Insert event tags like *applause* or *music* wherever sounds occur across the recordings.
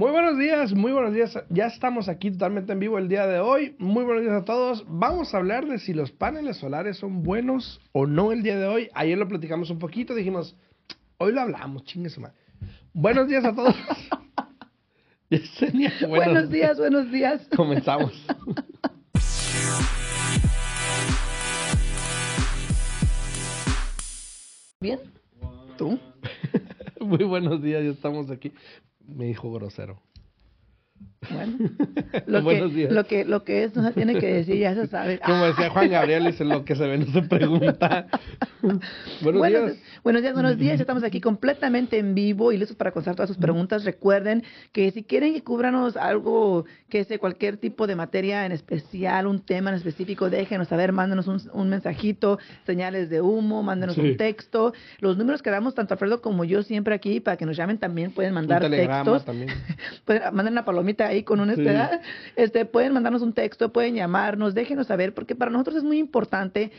Muy buenos días, muy buenos días. Ya estamos aquí totalmente en vivo el día de hoy. Muy buenos días a todos. Vamos a hablar de si los paneles solares son buenos o no el día de hoy. Ayer lo platicamos un poquito, dijimos, hoy lo hablamos, chingue su madre. Buenos días a todos. *laughs* Yesenia, buenos, buenos días, buenos días. Comenzamos. ¿Bien? ¿Tú? *laughs* Muy buenos días, ya estamos aquí me dijo grosero. Bueno, *laughs* lo, que, lo que, lo que es no se tiene que decir, ya se sabe. *laughs* Como decía Juan Gabriel, dice lo que se ve no se pregunta. *laughs* buenos, días. Buenos días, buenos días. Estamos aquí completamente en vivo y listos para contestar todas sus preguntas. Recuerden que si quieren que cubranos algo, que sea cualquier tipo de materia en especial, un tema en específico, déjenos saber, mándenos un, mensajito, señales de humo, mándenos un texto. Los números que damos, tanto Alfredo como yo, siempre aquí, para que nos llamen también, pueden mandar textos. También. pueden, manden una palomita ahí con una esperanza. Este, pueden mandarnos un texto, pueden llamarnos, déjenos saber, porque para nosotros es muy importante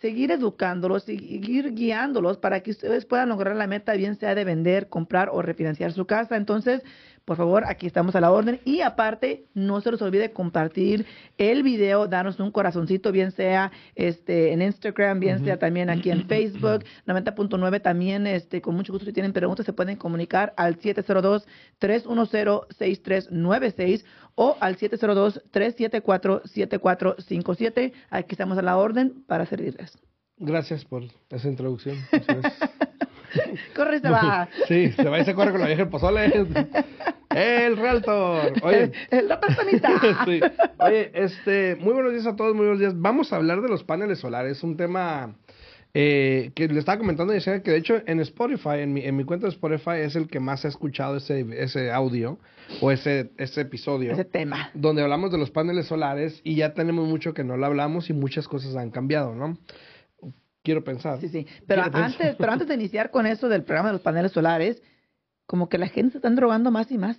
seguir educándolos, seguir guiándolos para que ustedes puedan lograr la meta, bien sea de vender, comprar o refinanciar su casa. Entonces, por favor, aquí estamos a la orden. Y aparte, no se les olvide compartir el video, darnos un corazoncito, bien sea este en Instagram, bien sea también aquí en *clears throat* Facebook. 90.9 también, este, con mucho gusto, si tienen preguntas, se pueden comunicar al 702-310-6396 o al 702-374-7457. Aquí estamos a la orden para servirles. Gracias por esa introducción. *laughs* *laughs* corre se va. *laughs* Sí, se va y se corre con la vieja el pozole. El Realtor. Oye. El, *laughs* sí. Oye, este, muy buenos días a todos, muy buenos días. Vamos a hablar de los paneles solares, un tema eh, que le estaba comentando y decía que de hecho en Spotify, en mi, en mi cuenta de Spotify es el que más ha escuchado ese, ese audio o ese, ese episodio. Ese tema. Donde hablamos de los paneles solares y ya tenemos mucho que no lo hablamos y muchas cosas han cambiado, ¿no? Quiero pensar. Sí, sí. Pero antes, pero antes de iniciar con eso del programa de los paneles solares, como que la gente se está drogando más y más.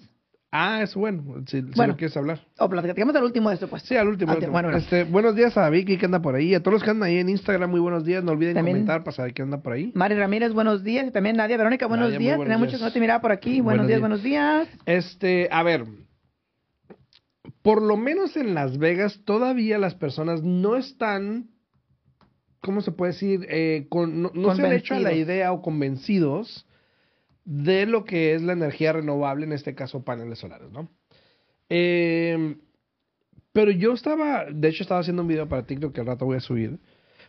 Ah, es bueno, si, bueno, quieres hablar. O platicamos al último de esto, pues. Sí, al último. Bueno, este, buenos días a Vicky que anda por ahí, a todos los que andan ahí en Instagram, muy buenos días, no olviden comentar para saber quién anda por ahí. Mari Ramírez, buenos días, y también Nadia Verónica, buenos días, muchos que no te miraba por aquí, buenos, días, buenos días. Este, a ver, por lo menos en Las Vegas todavía las personas no están, ¿cómo se puede decir? Eh, con, no, se han hecho a la idea o convencidos de lo que es la energía renovable, en este caso paneles solares, ¿no? Em, pero yo estaba, de hecho estaba haciendo un video para TikTok que al rato voy a subir,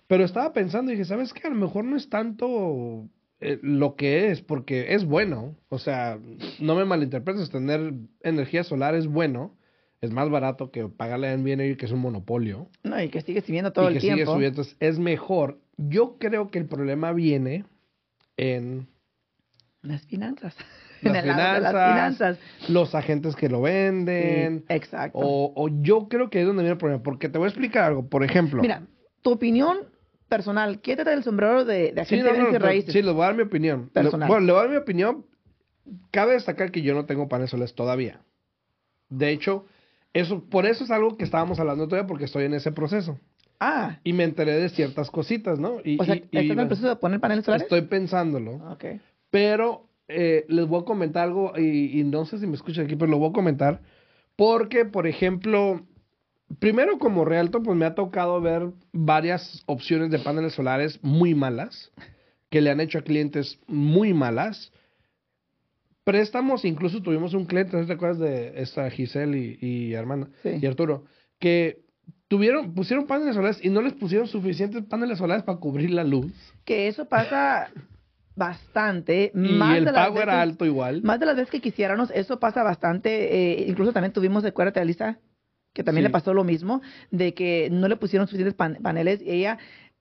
pero estaba pensando y dije, ¿sabes qué? A lo mejor no es tanto eh, lo que es, porque es bueno, o sea, no me malinterpretes, tener energía solar es bueno, es más barato que pagarle a Airbnb, que es un monopolio. No, y que sigue subiendo todo y el que Sigue subiendo, entonces es mejor. Yo creo que el problema viene en las finanzas. *laughs* Las, finanzas, los agentes que lo venden. exacto. O, yo creo que es donde viene el problema. Porque te voy a explicar algo. Por ejemplo. Mira, tu opinión personal. Quédate del sombrero de, de agente sí, de raíces. Sí, le voy a dar mi opinión. Personal. bueno, le voy a dar mi opinión. Cabe destacar que yo no tengo paneles solares todavía. De hecho, eso, por eso es algo que estábamos hablando todavía porque estoy en ese proceso. Ah. Y me enteré de ciertas cositas, ¿no? Y, o sea, ¿estás en el proceso de poner paneles solares? Estoy pensándolo. Ok. Pero eh, les voy a comentar algo y, no sé si me escuchan aquí, pero lo voy a comentar. Porque, por ejemplo, primero como realto, pues me ha tocado ver varias opciones de paneles solares muy malas, que le han hecho a clientes muy malas. Préstamos, incluso tuvimos un cliente, ¿no te acuerdas de esta Giselle y, y Armando y Arturo? Que tuvieron, pusieron paneles solares y no les pusieron suficientes paneles solares para cubrir la luz. Que eso pasa *laughs* bastante. Y más el de pago era alto igual. Más de las veces que quisiéramos, eso pasa bastante. Eh, incluso también tuvimos, acuérdate, Alisa, que también le pasó lo mismo, de que no le pusieron suficientes paneles y ella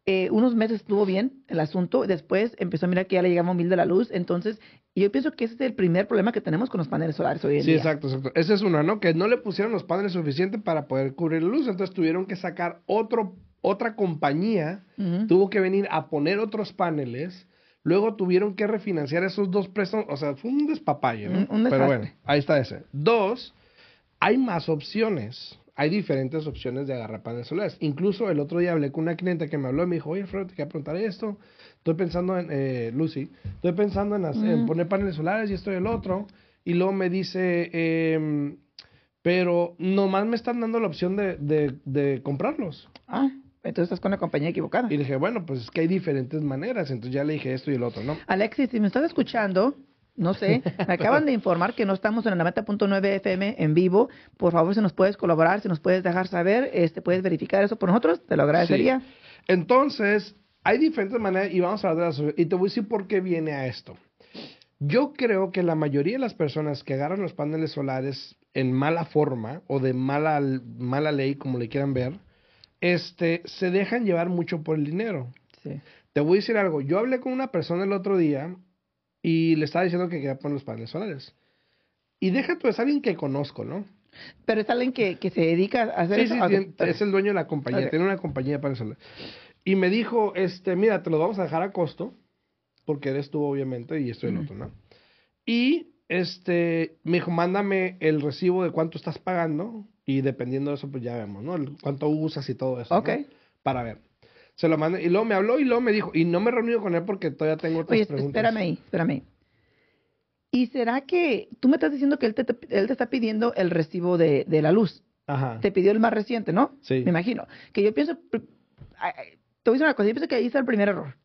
eh, unos meses estuvo bien el asunto, después empezó a mirar que ya le llegaba mil de la luz, entonces yo pienso que ese es el primer problema que tenemos con los paneles solares hoy en sí, día. Sí, exacto, exacto. Esa es una, ¿no? Que no le pusieron los paneles suficientes para poder cubrir la luz, entonces tuvieron que sacar otro, otra compañía, tuvo que venir a poner otros paneles Luego tuvieron que refinanciar esos dos préstamos. O sea, fue un despapalle, ¿no? Pero bueno, ahí está ese. Dos, hay más opciones. Hay diferentes opciones de agarrar paneles solares. Incluso el otro día hablé con una cliente que me habló y me dijo, oye, Fred, te quería preguntar esto. Estoy pensando en, eh, Lucy, estoy pensando en, poner paneles solares y esto y el otro. Y luego me dice, eh, pero nomás me están dando la opción de, de, de comprarlos. Ah. Entonces estás con la compañía equivocada. Y dije, bueno, pues es que hay diferentes maneras. Entonces ya le dije esto y el otro, ¿no? Alexis, si me estás escuchando, no sé, me acaban de informar que no estamos en el 90.9 FM en vivo. Por favor, si nos puedes colaborar, si nos puedes dejar saber, este, puedes verificar eso por nosotros, te lo agradecería. Entonces, hay diferentes maneras y vamos a hablar de Y te voy a decir por qué viene a esto. Yo creo que la mayoría de las personas que agarran los paneles solares en mala forma o de mala, mala ley, como le quieran ver, este, se dejan llevar mucho por el dinero. Sí. Te voy a decir algo. Yo hablé con una persona el otro día y le estaba diciendo que quería poner los paneles solares. Y deja tú, es alguien que conozco, ¿no? Pero es alguien que, que se dedica a hacer eso. Sí, es el dueño de la compañía, tiene una compañía de paneles solares. Y me dijo, este, mira, te lo vamos a dejar a costo, porque eres tú, obviamente, y estoy el otro, ¿no? Y este, me dijo, mándame el recibo de cuánto estás pagando y dependiendo de eso, pues ya vemos, ¿no? cuánto usas y todo eso. Ok. Para ver. Se lo mandé y luego me habló y luego me dijo, y no me he reunido con él porque todavía tengo otras Oye, preguntas. Espérame ahí, espérame. ¿Y será que tú me estás diciendo que él te, él te está pidiendo el recibo de, de la luz? Ajá. Te pidió el más reciente, ¿no? Sí. Me imagino. Que yo pienso, te voy a decir una cosa, yo pienso que ahí está el primer error.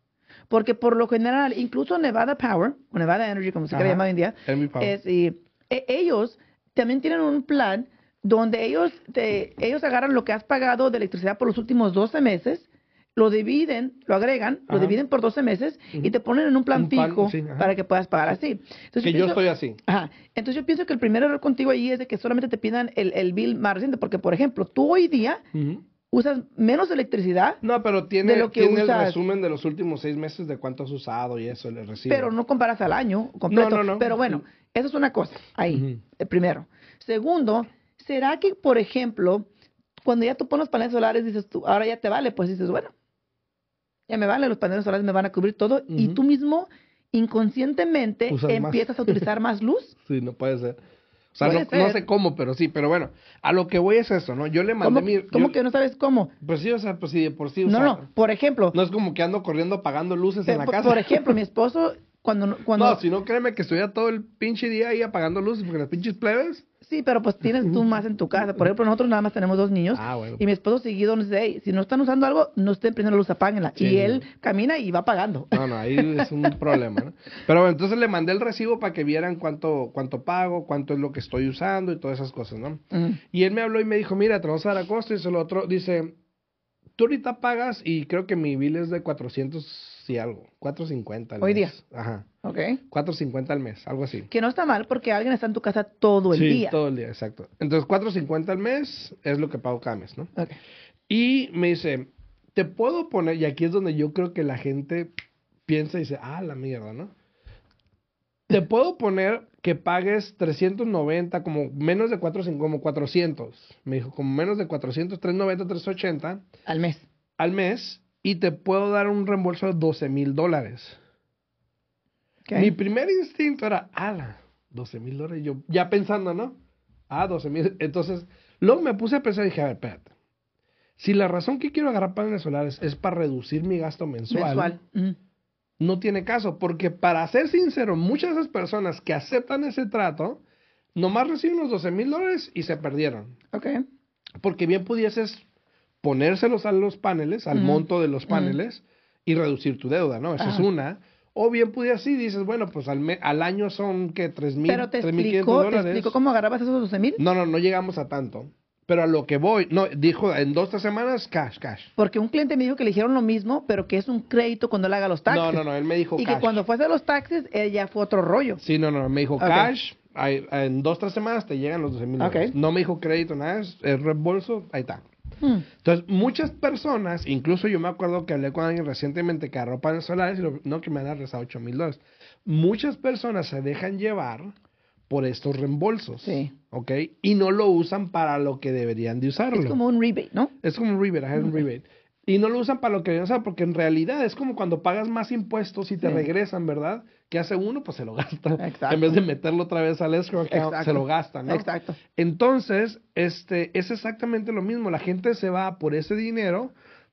Porque por lo general, incluso Nevada Power, o Nevada Energy, como se quiera llamar hoy en día, es, y, e, ellos también tienen un plan donde ellos, te, ellos agarran lo que has pagado de electricidad por los últimos 12 meses, lo dividen, lo agregan, lo dividen por 12 meses y te ponen en un plan fijo para que puedas pagar así. Entonces, que yo, estoy así. Ajá. Entonces yo pienso que el primer error contigo ahí es de que solamente te pidan el, el bill más reciente, porque por ejemplo, tú hoy día usas menos electricidad. No, pero tiene, lo que tiene el resumen de los últimos seis meses de cuánto has usado y eso, el recibo. Pero no comparas al año completo. No, no, no. Pero bueno, eso es una cosa ahí, el primero. Segundo, ¿será que, por ejemplo, cuando ya tú pones paneles solares, dices tú, ahora ya te vale? Pues dices, bueno, ya me vale, los paneles solares me van a cubrir todo, y tú mismo inconscientemente empiezas a utilizar más luz. *laughs* Sí, no puede ser. O sea, no, sé cómo, pero sí, pero bueno, a lo que voy es eso, ¿no? Yo le mandé ¿Cómo, mi... ¿Cómo que no sabes cómo? Pues sí, o sea, pues sí, por sí. O no, no, por ejemplo... No es como que ando corriendo apagando luces en la casa. Por ejemplo, mi esposo, cuando, cuando... No, si no, créeme que estuviera todo el pinche día ahí apagando luces, porque las pinches plebes... Sí, pero pues tienes tú más en tu casa. Por ejemplo, nosotros nada más tenemos dos niños. Ah, bueno. Y mi esposo seguido nos dice, si no están usando algo, no estén prendiendo luz, apáguenla. y él camina y va pagando. No, no, ahí es un *laughs* problema, ¿no? Pero bueno, entonces le mandé el recibo para que vieran cuánto, cuánto pago, cuánto es lo que estoy usando y todas esas cosas, ¿no? Y él me habló y me dijo, mira, te vamos a dar a costo. Y dice el otro, dice, tú ahorita pagas y creo que mi bill es de 400 Algo. 4.50 al Hoy día. Ajá. Ok. 4.50 al mes, algo así. Que no está mal porque alguien está en tu casa todo el día. Sí, todo el día, exacto. Entonces, 4.50 al mes es lo que pago cada mes, ¿no? Ok. Y me dice, te puedo poner, y aquí es donde yo creo que la gente piensa y dice, ah, la mierda, ¿no? Te puedo poner que pagues 390, como menos de 400, como 400. Me dijo, como menos de 400, 390, 380. Al mes. Al mes y te puedo dar un reembolso de 12 mil dólares. Mi primer instinto era, ala, 12 mil dólares. Yo ya pensando, ¿no? Ah, 12 mil. Entonces, luego me puse a pensar y dije, a ver, espérate. Si la razón que quiero agarrar paneles solares es para reducir mi gasto mensual, no tiene caso. Porque para ser sincero, muchas de esas personas que aceptan ese trato, nomás reciben los 12 mil dólares y se perdieron. Ok. Porque bien pudieses ponérselos a los paneles, al monto de los paneles, y reducir tu deuda, ¿no? Esa es una. O bien pudiera así, dices, bueno, pues al, al año son que tres mil, Pero te explicó, ¿te explicó cómo agarrabas esos 12 mil? No, no, no llegamos a tanto. Pero a lo que voy, no, dijo en dos, tres semanas, cash, cash. Porque un cliente me dijo que le dijeron lo mismo, pero que es un crédito cuando él haga los taxes. No, no, no, él me dijo y que cuando fue a hacer los taxes, él ya fue otro rollo. Sí, no, no, me dijo cash, en dos, tres semanas te llegan los 12 mil No me dijo crédito, nada, es reembolso, ahí está. Hmm. Entonces, muchas personas, incluso yo me acuerdo que hablé con alguien recientemente que agarró paneles solares y no que me han rezado 8 mil dólares. Muchas personas se dejan llevar por estos reembolsos. Sí. ¿Ok? Y no lo usan para lo que deberían de usarlo. Es como un rebate, ¿no? Es como un rebate, un rebate. Y no lo usan para lo que deberían usar, porque en realidad es como cuando pagas más impuestos y te regresan, ¿verdad? ¿Qué hace uno? Pues se lo gasta. En vez de meterlo otra vez al escrow account, se lo gasta, ¿no? Exacto. Entonces, este, es exactamente lo mismo. La gente se va por ese dinero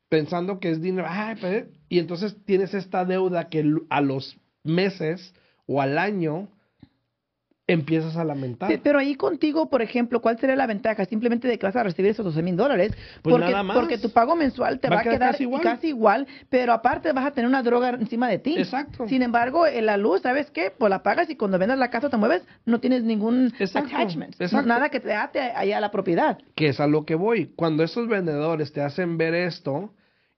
pensando que es dinero. Pues", y entonces tienes esta deuda que a los meses o al año empiezas a lamentar. Pero ahí contigo, por ejemplo, ¿cuál sería la ventaja? Simplemente de que vas a recibir esos 12 mil dólares. Pues porque, nada más. porque tu pago mensual te va, a quedar casi igual. pero aparte vas a tener una droga encima de ti. Exacto. Sin embargo, en la luz, ¿sabes qué? Pues la pagas y cuando vendas la casa te mueves, no tienes ningún attachment. Nada que te ate allá a la propiedad. Que es a lo que voy. Cuando esos vendedores te hacen ver esto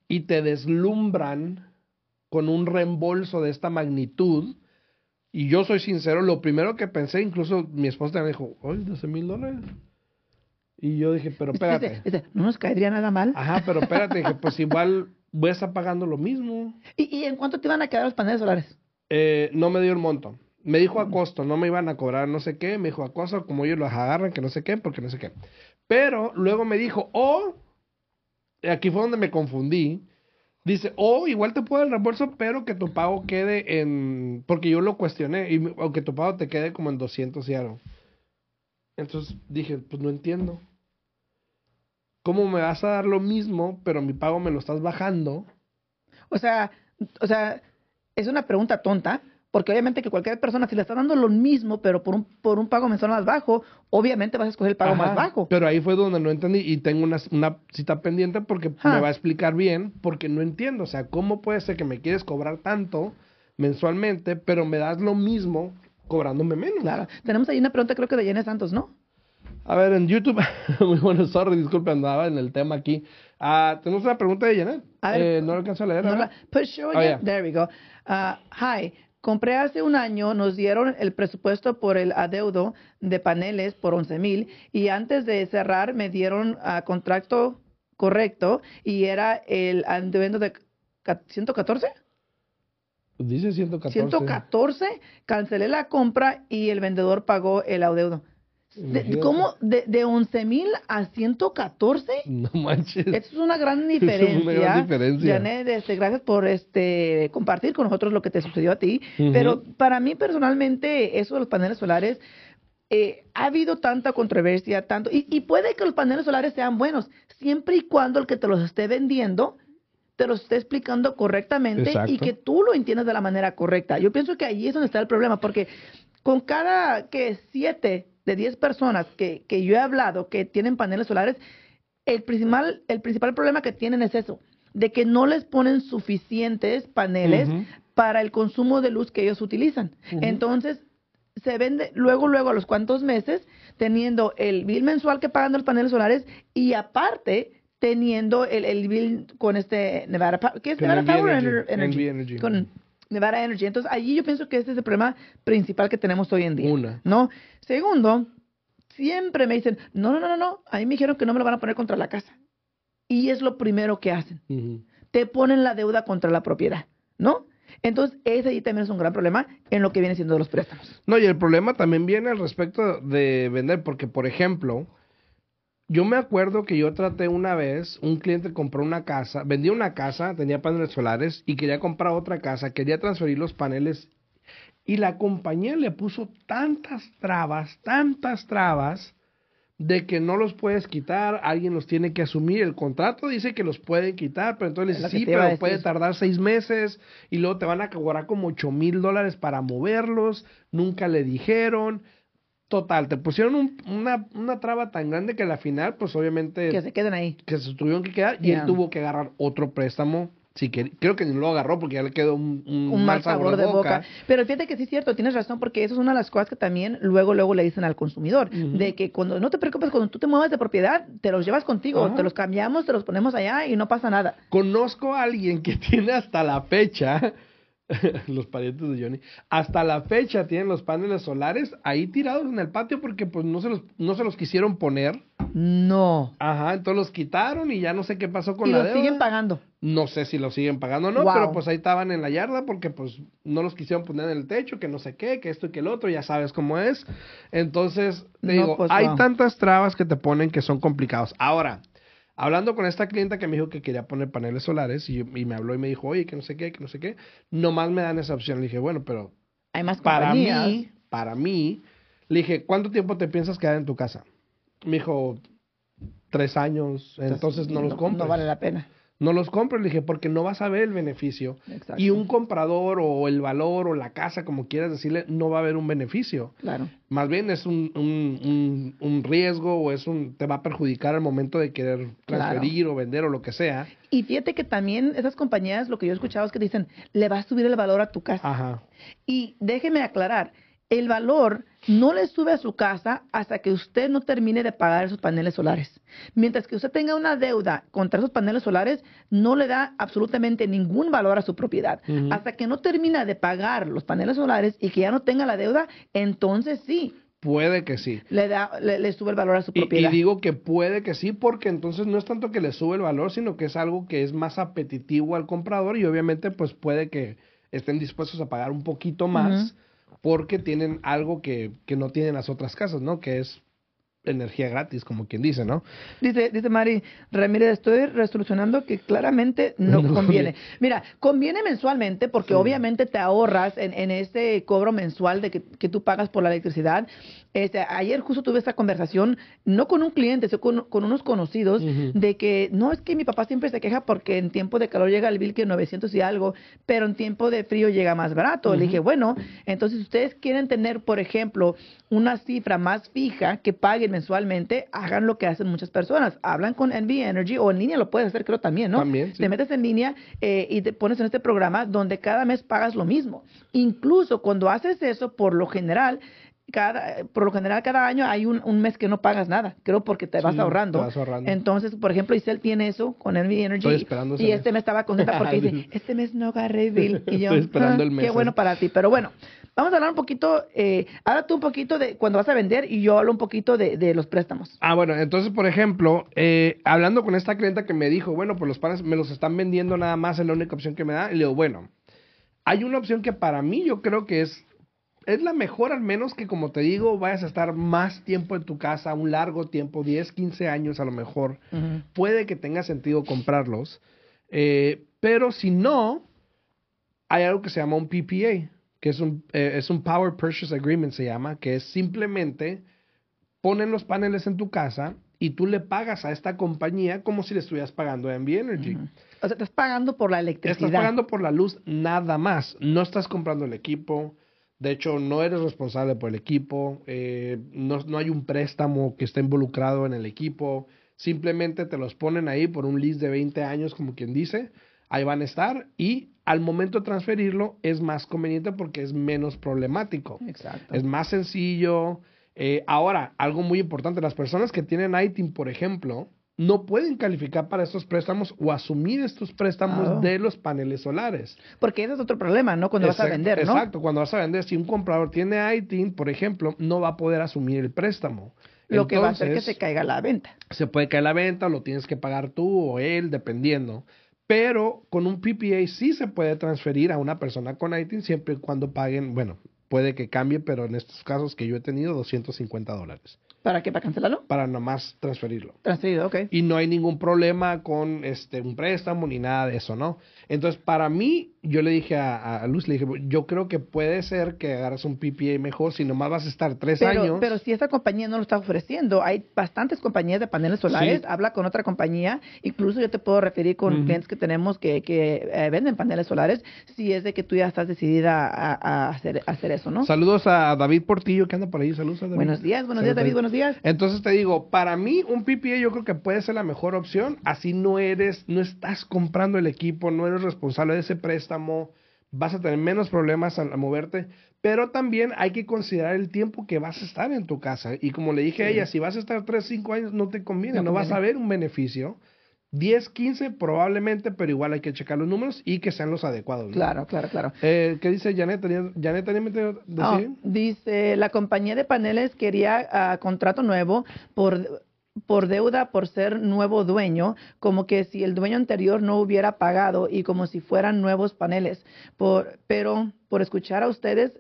y te deslumbran con un reembolso de esta magnitud, y yo soy sincero, lo primero que pensé, incluso mi esposa me dijo, oye, 12 mil dólares. Y yo dije, pero espérate. no nos caería nada mal. Ajá, pero espérate, dije, pues igual voy a estar pagando lo mismo. ¿Y, ¿Y, en cuánto te iban a quedar los paneles solares? Eh, no me dio el monto. Me dijo a costo, no me iban a cobrar no sé qué. Me dijo a costo, como ellos los agarran, que no sé qué, porque no sé qué. Pero luego me dijo, oh, aquí fue donde me confundí. Dice, oh, igual te puedo el reembolso, pero que tu pago quede en... Porque yo lo cuestioné, y, o que tu pago te quede como en 200 y algo. Entonces dije, pues no entiendo. ¿Cómo me vas a dar lo mismo, pero mi pago me lo estás bajando? O sea, o sea, es una pregunta tonta, porque obviamente que cualquier persona, si le está dando lo mismo, pero por un, por un pago mensual más bajo, obviamente vas a escoger el pago más bajo. Pero ahí fue donde no entendí y tengo una, una cita pendiente porque me va a explicar bien, porque no entiendo. O sea, ¿cómo puede ser que me quieres cobrar tanto mensualmente, pero me das lo mismo cobrándome menos? Claro. Tenemos ahí una pregunta, creo que de Jenny Santos, ¿no? A ver, en YouTube, *laughs* muy bueno, sorry, disculpe, andaba en el tema aquí. Ah, tenemos una pregunta de Janet. Eh, no lo alcanzo a leer. No Push show oh, There we go. Uh, hi, Compré hace un año, nos dieron el presupuesto por el adeudo de paneles por 11 mil y antes de cerrar me dieron a contrato correcto y era el adeudo de 114. Dice 114. 114, cancelé la compra y el vendedor pagó el adeudo. De, ¿Cómo? De, de 11 mil a 114? No manches. Esto *laughs* es una gran diferencia. Es una gran diferencia. Janet, este, gracias por este, compartir con nosotros lo que te sucedió a ti. Pero para mí personalmente, eso de los paneles solares, eh, ha habido tanta controversia, tanto, y, y, puede que los paneles solares sean buenos, siempre y cuando el que te los esté vendiendo te los esté explicando correctamente y que tú lo entiendas de la manera correcta. Yo pienso que ahí es donde está el problema, porque con cada que siete de 10 personas que, que yo he hablado que tienen paneles solares, el principal, el principal problema que tienen es eso, de que no les ponen suficientes paneles para el consumo de luz que ellos utilizan. Entonces, se vende luego, luego a los cuantos meses, teniendo el bill mensual que pagan los paneles solares y aparte teniendo el, el bill con este Nevada, ¿qué es Nevada Power Energy? Con Nevada Energy. Entonces, allí yo pienso que este es el problema principal que tenemos hoy en día. Una. ¿No? Segundo, siempre me dicen, no, no, no, no, no, a mí me dijeron que no me lo van a poner contra la casa. Y es lo primero que hacen. Te ponen la deuda contra la propiedad, ¿no? Entonces, ese ahí también es un gran problema en lo que viene siendo los préstamos. No, y el problema también viene al respecto de vender, porque, por ejemplo, yo me acuerdo que yo traté una vez, un cliente compró una casa, vendía una casa, tenía paneles solares y quería comprar otra casa, quería transferir los paneles y la compañía le puso tantas trabas, tantas trabas, de que no los puedes quitar, alguien los tiene que asumir. El contrato dice que los pueden quitar, pero entonces sí, pero puede tardar seis meses y luego te van a cobrar como ocho mil dólares para moverlos, nunca le dijeron. Total, te pusieron una, una traba tan grande que al final, pues obviamente... Que se queden ahí. Que se tuvieron que quedar y él tuvo que agarrar otro préstamo. Sí, que, creo que ni lo agarró porque ya le quedó un, un, mal sabor, de, boca. Pero fíjate que sí es cierto, tienes razón, porque eso es una de las cosas que también luego luego le dicen al consumidor, de que cuando no te preocupes, cuando tú te muevas de propiedad, te los llevas contigo, te los cambiamos, te los ponemos allá y no pasa nada. Conozco a alguien que *laughs* tiene hasta la fecha *laughs* los parientes de Johnny, hasta la fecha tienen los paneles solares ahí tirados en el patio porque pues no se los, no se los quisieron poner. No. Ajá, entonces los quitaron y ya no sé qué pasó con la deuda. siguen pagando? No sé si los siguen pagando o no, pero pues ahí estaban en la yarda porque pues no los quisieron poner en el techo, que no sé qué, que esto y que el otro, ya sabes cómo es. Entonces, te digo, pues, hay tantas trabas que te ponen que son complicados. Ahora, Hablando con esta clienta que me dijo que quería poner paneles solares y, me habló y me dijo, oye, que no sé qué, que no sé qué, nomás me dan esa opción. Le dije, bueno, pero hay más para mí, para mí, le dije, ¿cuánto tiempo te piensas quedar en tu casa? Me dijo, tres años, entonces, no los compro. No vale la pena. No los compres, le dije, porque no vas a ver el beneficio. Y un comprador o el valor o la casa, como quieras decirle, no va a ver un beneficio. Claro. Más bien es un, un, un, riesgo o es un te va a perjudicar al momento de querer transferir o vender o lo que sea. Y fíjate que también esas compañías, lo que yo he escuchado es que dicen, le va a subir el valor a tu casa. Ajá. Y déjeme aclarar, el valor no le sube a su casa hasta que usted no termine de pagar esos paneles solares. Mientras que usted tenga una deuda contra esos paneles solares, no le da absolutamente ningún valor a su propiedad. Hasta que no termina de pagar los paneles solares y que ya no tenga la deuda, entonces sí. Puede que sí. Le, da, le, sube el valor a su propiedad. Y, digo que puede que sí, porque entonces no es tanto que le sube el valor, sino que es algo que es más apetitivo al comprador y obviamente pues puede que estén dispuestos a pagar un poquito más porque tienen algo que, que no tienen las otras casas, ¿no? Que es energía gratis, como quien dice, ¿no? Dice, dice Mari Ramírez, estoy resolucionando que claramente *laughs* no, conviene. Mira, conviene mensualmente porque obviamente te ahorras en, en ese cobro mensual de que, que, tú pagas por la electricidad este, ayer justo tuve esta conversación, no con un cliente, sino con, unos conocidos, de que no es que mi papá siempre se queja porque en tiempo de calor llega el bill que 900 y algo, pero en tiempo de frío llega más barato. Le dije, bueno, entonces ustedes quieren tener, por ejemplo, una cifra más fija que paguen mensualmente, hagan lo que hacen muchas personas. Hablan con NV Energy o en línea lo puedes hacer, creo también, ¿no? También. Te metes en línea eh, y te pones en este programa donde cada mes pagas lo mismo. Incluso cuando haces eso, por lo general, cada, por lo general cada año hay un, un, mes que no pagas nada, creo porque te, vas, ahorrando. Entonces, por ejemplo, Isel tiene eso con Envy Energy y este me estaba contenta porque *laughs* dice, este mes no agarré bill y yo, esperando ah, el mes, qué bueno para ti, pero bueno, vamos a hablar un poquito, eh, habla tú un poquito de cuando vas a vender y yo hablo un poquito de, de los préstamos. Ah, bueno, entonces, por ejemplo, eh, hablando con esta clienta que me dijo, bueno, pues los panes me los están vendiendo nada más, es la única opción que me da, y le digo, bueno, hay una opción que para mí yo creo que es es la mejor al menos que como te digo vayas a estar más tiempo en tu casa, un largo tiempo, 10, 15 años a lo mejor. Puede que tenga sentido comprarlos. Eh, pero si no, hay algo que se llama un PPA, que es un, eh, es un Power Purchase Agreement, se llama, que es simplemente ponen los paneles en tu casa y tú le pagas a esta compañía como si le estuvieras pagando a Envy Energy. O sea, estás pagando por la electricidad. Estás pagando por la luz nada más. No estás comprando el equipo, de hecho, no eres responsable por el equipo, eh, no, no, hay un préstamo que esté involucrado en el equipo, simplemente te los ponen ahí por un lease de 20 años, como quien dice, ahí van a estar y al momento de transferirlo es más conveniente porque es menos problemático. Exacto. Es más sencillo. Eh, ahora, algo muy importante, las personas que tienen ITIN, por ejemplo, no pueden calificar para estos préstamos o asumir estos préstamos de los paneles solares. Porque ese es otro problema, ¿no? Cuando vas a vender, ¿no? Exacto, cuando vas a vender, si un comprador tiene ITIN, por ejemplo, no va a poder asumir el préstamo. Lo que va a hacer que se caiga la venta. Se puede caer la venta, lo tienes que pagar tú o él, dependiendo. Pero con un PPA sí se puede transferir a una persona con ITIN siempre y cuando paguen, bueno, puede que cambie, pero en estos casos que yo he tenido, 250 dólares. ¿Para qué? ¿Para cancelarlo? Para nomás transferirlo. Transferido, ok. Y no hay ningún problema con este un préstamo ni nada de eso, ¿no? Entonces, para mí, yo le dije a, Luz, le dije, yo creo que puede ser que agarras un PPA mejor si nomás vas a estar tres años. Pero si esta compañía no lo está ofreciendo, hay bastantes compañías de paneles solares, habla con otra compañía, incluso yo te puedo referir con clientes que tenemos que, que eh, venden paneles solares, si es de que tú ya estás decidida a, hacer, hacer eso, ¿no? Saludos a David Portillo, que anda por ahí, saludos a David. Buenos días, buenos días David, buenos días. Entonces te digo, para mí un PPA yo creo que puede ser la mejor opción, así no eres, no estás comprando el equipo, no eres responsable de ese préstamo, vas a tener menos problemas al, moverte, pero también hay que considerar el tiempo que vas a estar en tu casa. Y como le dije a ella, si vas a estar 3, 5 años, no te conviene, no, vas a ver un beneficio. 10, 15 probablemente, pero igual hay que checar los números y que sean los adecuados. Claro, claro, claro. Eh, ¿Qué dice Janet? ¿Janet tenía decir? dice, la compañía de paneles quería uh, contrato nuevo por por deuda por ser nuevo dueño, como que si el dueño anterior no hubiera pagado y como si fueran nuevos paneles. Por, pero por escuchar a ustedes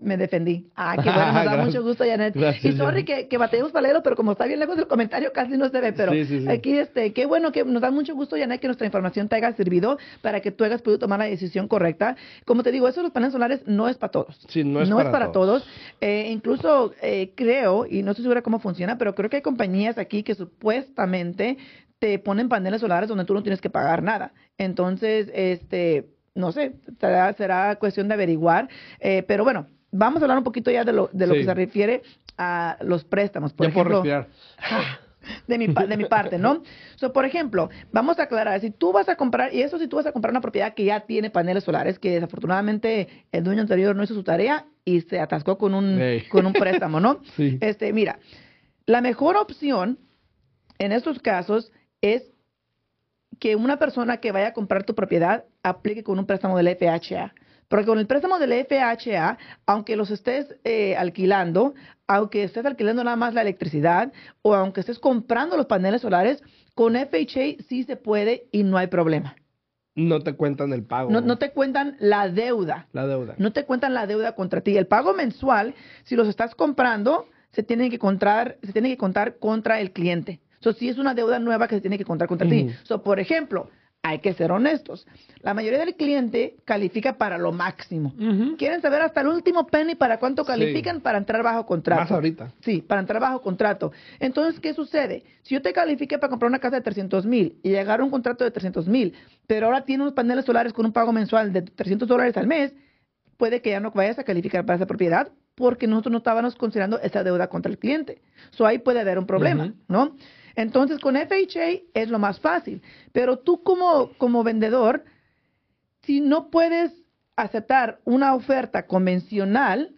me defendí. Ah, qué bueno, nos *laughs* da mucho gusto, Janet. y sorry que, que batallemos para leerlo, pero como está bien lejos el comentario, casi no se ve. Pero aquí, este, qué bueno que nos da mucho gusto, Janet, que nuestra información te haya servido para que tú hayas podido tomar la decisión correcta. Como te digo, eso de los paneles solares no es para todos. Sí, no es no para, es para todos. Eh, incluso eh, creo, y no estoy segura cómo funciona, pero creo que hay compañías aquí que supuestamente te ponen paneles solares donde tú no tienes que pagar nada. Entonces, este, no sé, será, será cuestión de averiguar. Eh, pero bueno, vamos a hablar un poquito ya de lo, de lo que se refiere a los préstamos. Por ejemplo, de mi, de mi parte, ¿no? *laughs* So, por ejemplo, vamos a aclarar, si tú vas a comprar, y eso si tú vas a comprar una propiedad que ya tiene paneles solares, que desafortunadamente el dueño anterior no hizo su tarea y se atascó con un, con un préstamo, ¿no? *laughs* sí. Este, mira, la mejor opción en estos casos es que una persona que vaya a comprar tu propiedad aplique con un préstamo del FHA. Porque con el préstamo del FHA, aunque los estés eh, alquilando, aunque estés alquilando nada más la electricidad o aunque estés comprando los paneles solares, con FHA sí se puede y no hay problema. No te cuentan el pago. No, no, te cuentan la deuda. La deuda. No te cuentan la deuda contra ti. El pago mensual, si los estás comprando, se tiene que contar, se tiene que contar contra el cliente. So, si es una deuda nueva que se tiene que contar contra ti. So, por ejemplo, hay que ser honestos. La mayoría del cliente califica para lo máximo. Quieren saber hasta el último penny para cuánto califican para entrar bajo contrato. Más ahorita. Sí, para entrar bajo contrato. Entonces, ¿qué sucede? Si yo te califique para comprar una casa de 300 mil y llegar a un contrato de 300 mil, pero ahora tiene unos paneles solares con un pago mensual de 300 dólares al mes, puede que ya no vayas a calificar para esa propiedad porque nosotros no estábamos considerando esa deuda contra el cliente. So ahí puede haber un problema, ¿no? Entonces, con FHA es lo más fácil. Pero tú como, como vendedor, si no puedes aceptar una oferta convencional,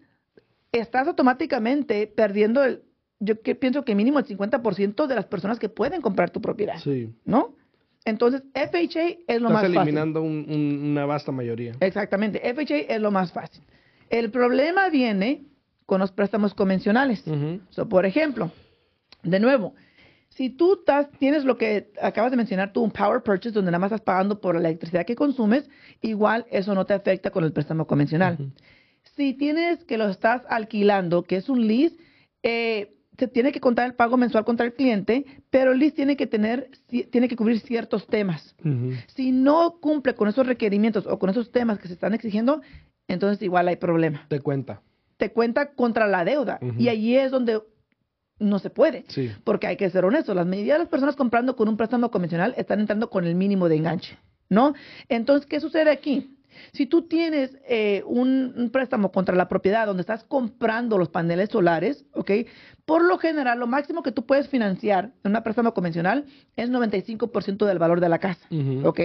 estás automáticamente perdiendo el, yo pienso que mínimo el 50% de las personas que pueden comprar tu propiedad. Sí. ¿No? Entonces, FHA es lo más fácil. Estás eliminando una vasta mayoría. Exactamente. FHA es lo más fácil. El problema viene con los préstamos convencionales. por ejemplo, de nuevo, si tú estás, tienes lo que acabas de mencionar tú, un power purchase, donde nada más estás pagando por la electricidad que consumes, igual eso no te afecta con el préstamo convencional. Si tienes que lo estás alquilando, que es un lease, eh, se tiene que contar el pago mensual contra el cliente, pero el lease tiene que tener, tiene que cubrir ciertos temas. Si no cumple con esos requerimientos o con esos temas que se están exigiendo, entonces igual hay problema. Te cuenta. Te cuenta contra la deuda. Y allí es donde no se puede. Porque hay que ser honesto, la mayoría de las personas comprando con un préstamo convencional están entrando con el mínimo de enganche, ¿no? Entonces, ¿qué sucede aquí? Si tú tienes eh, un, préstamo contra la propiedad donde estás comprando los paneles solares, ¿ok? Por lo general, lo máximo que tú puedes financiar en una préstamo convencional es 95% del valor de la casa, ¿ok?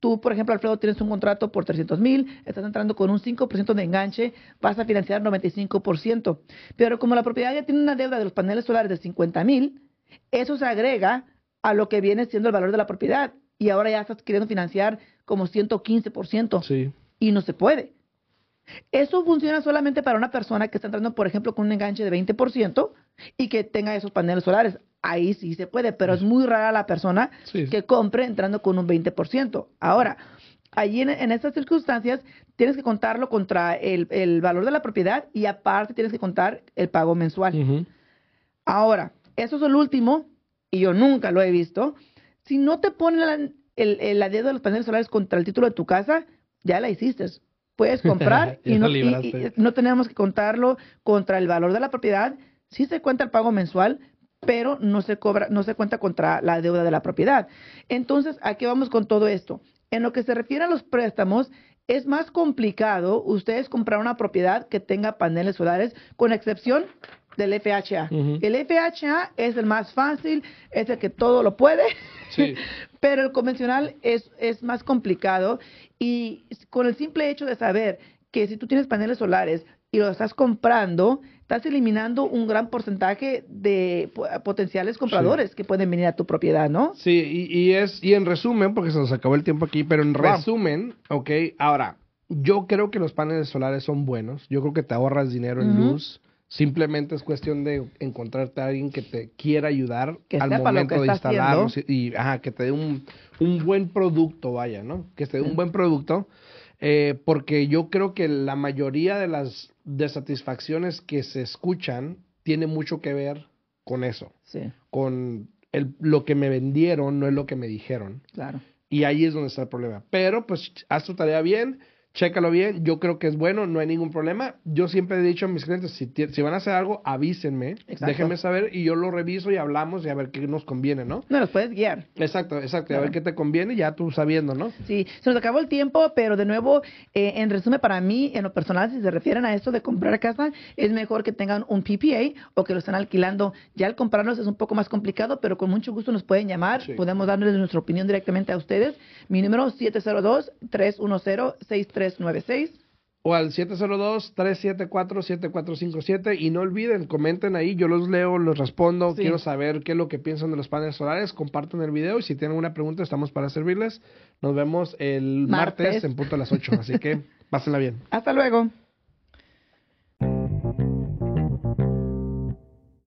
Tú, por ejemplo, Alfredo, tienes un contrato por 300 mil, estás entrando con un 5% de enganche, vas a financiar 95%. Pero como la propiedad ya tiene una deuda de los paneles solares de 50 mil, eso se agrega a lo que viene siendo el valor de la propiedad y ahora ya estás queriendo financiar como 115%. Sí. Y no se puede. Eso funciona solamente para una persona que está entrando, por ejemplo, con un enganche de 20% y que tenga esos paneles solares. Ahí sí se puede, pero es muy rara la persona que compre entrando con un 20%. Ahora, allí en, estas circunstancias tienes que contarlo contra el, valor de la propiedad y aparte tienes que contar el pago mensual. Ahora, eso es el último, y yo nunca lo he visto, si no te ponen la, el, la deuda de los paneles solares contra el título de tu casa, ya la hiciste. Puedes comprar *laughs* y, no, no tenemos que contarlo contra el valor de la propiedad. Sí se cuenta el pago mensual, pero no se cobra, no se cuenta contra la deuda de la propiedad. Entonces, ¿a qué vamos con todo esto? En lo que se refiere a los préstamos, es más complicado ustedes comprar una propiedad que tenga paneles solares, con excepción del FHA. El FHA es el más fácil, es el que todo lo puede, *laughs* pero el convencional es, es más complicado. Y con el simple hecho de saber que si tú tienes paneles solares y los estás comprando, estás eliminando un gran porcentaje de potenciales compradores que pueden venir a tu propiedad, ¿no? Sí, y, es y en resumen, porque se nos acabó el tiempo aquí, pero en resumen, ok, ahora, yo creo que los paneles solares son buenos, yo creo que te ahorras dinero en luz, Simplemente es cuestión de encontrarte a alguien que te quiera ayudar al momento de instalarlos y, ajá, que te dé un, un, buen producto, vaya, ¿no? Que te dé un buen producto, eh, porque yo creo que la mayoría de las desatisfacciones que se escuchan tiene mucho que ver con eso, sí. con el, lo que me vendieron, no es lo que me dijeron. Claro. Y ahí es donde está el problema. Pero pues haz tu tarea bien, chécalo bien, yo creo que es bueno, no hay ningún problema. Yo siempre he dicho a mis clientes, si, si van a hacer algo, avísenme, déjenme saber y yo lo reviso y hablamos y a ver qué nos conviene, ¿no? No, los puedes guiar. Exacto, exacto, a ver qué te conviene ya tú sabiendo, ¿no? Sí, se nos acabó el tiempo, pero de nuevo, eh, en resumen, para mí, en lo personal, si se refieren a esto de comprar casa, es mejor que tengan un PPA o que lo estén alquilando. Ya al comprarlos es un poco más complicado, pero con mucho gusto nos pueden llamar, podemos darles nuestra opinión directamente a ustedes. Mi número es 702 310 63 396 o al 702-374-7457 y no olviden, comenten ahí, yo los leo, los respondo, quiero saber qué es lo que piensan de los paneles solares, compartan el video y si tienen alguna pregunta estamos para servirles. Nos vemos el martes, martes en punto a las 8, así que *laughs* pásenla bien. Hasta luego.